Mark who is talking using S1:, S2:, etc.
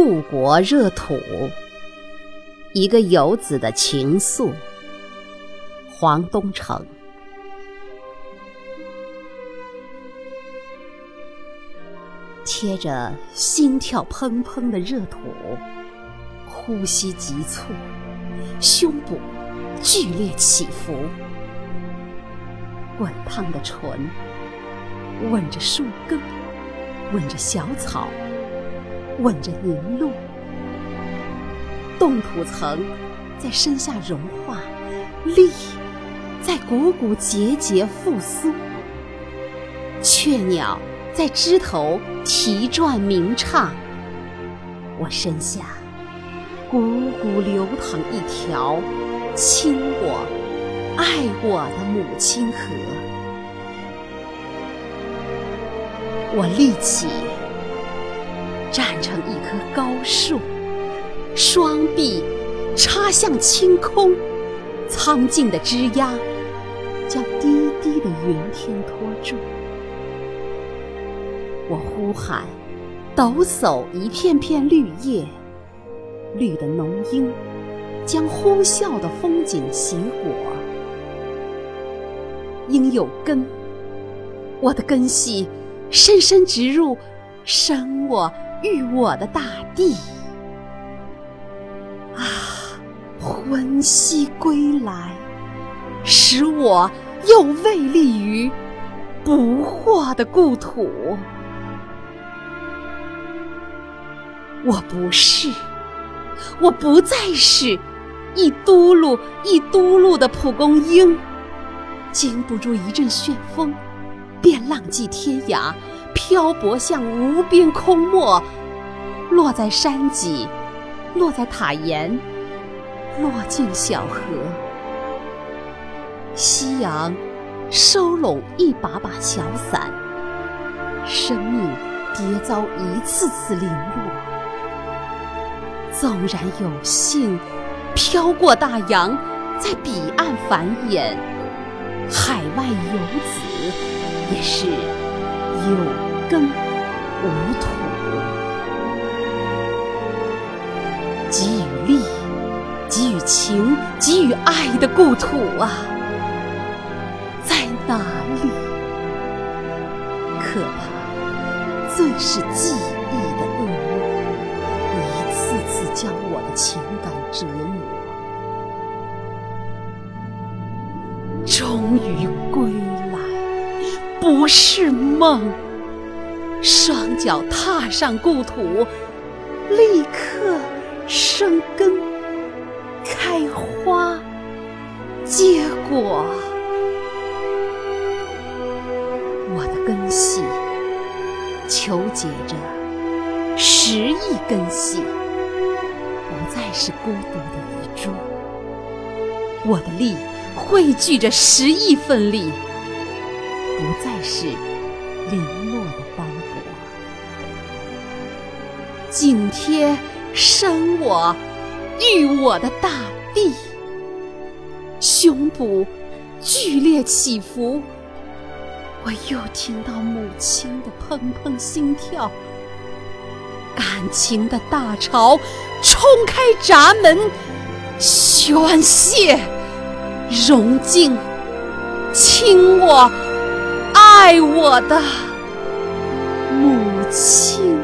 S1: 故国热土，一个游子的情愫。黄东城，贴着心跳砰砰的热土，呼吸急促，胸部剧烈起伏，滚烫的唇吻着树根，吻着小草。吻着凝露，冻土层在身下融化，力在股骨节节复苏。雀鸟在枝头啼啭鸣唱，我身下汩汩流淌一条亲我、爱我的母亲河。我立起。站成一棵高树，双臂插向青空，苍劲的枝桠将低低的云天托住。我呼喊，抖擞一片片绿叶，绿的浓荫将呼啸的风景携裹。应有根，我的根系深深植入生我。育我的大地啊，魂兮归来，使我又未立于不惑的故土。我不是，我不再是一嘟噜一嘟噜的蒲公英，经不住一阵旋风，便浪迹天涯。漂泊向无边空漠，落在山脊，落在塔檐，落进小河。夕阳收拢一把把小伞，生命迭遭一次次零落。纵然有幸飘过大洋，在彼岸繁衍，海外游子也是有。根无土，给予力，给予情，给予爱的故土啊，在哪里？可怕，最是记忆的恶魔，一次次将我的情感折磨。终于归来，不是梦。双脚踏上故土，立刻生根、开花、结果。我的根系求结着十亿根系，不再是孤独的一株。我的力汇聚着十亿份力，不再是零落紧贴生我育我的大地，胸脯剧烈起伏，我又听到母亲的砰砰心跳，感情的大潮冲开闸门，宣泄融进亲我爱我的母亲。